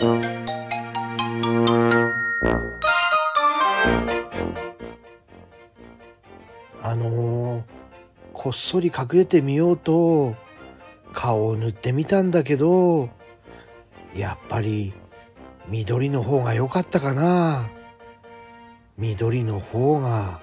あのー、こっそり隠れてみようと顔を塗ってみたんだけどやっぱり緑の方が良かったかな緑の方が。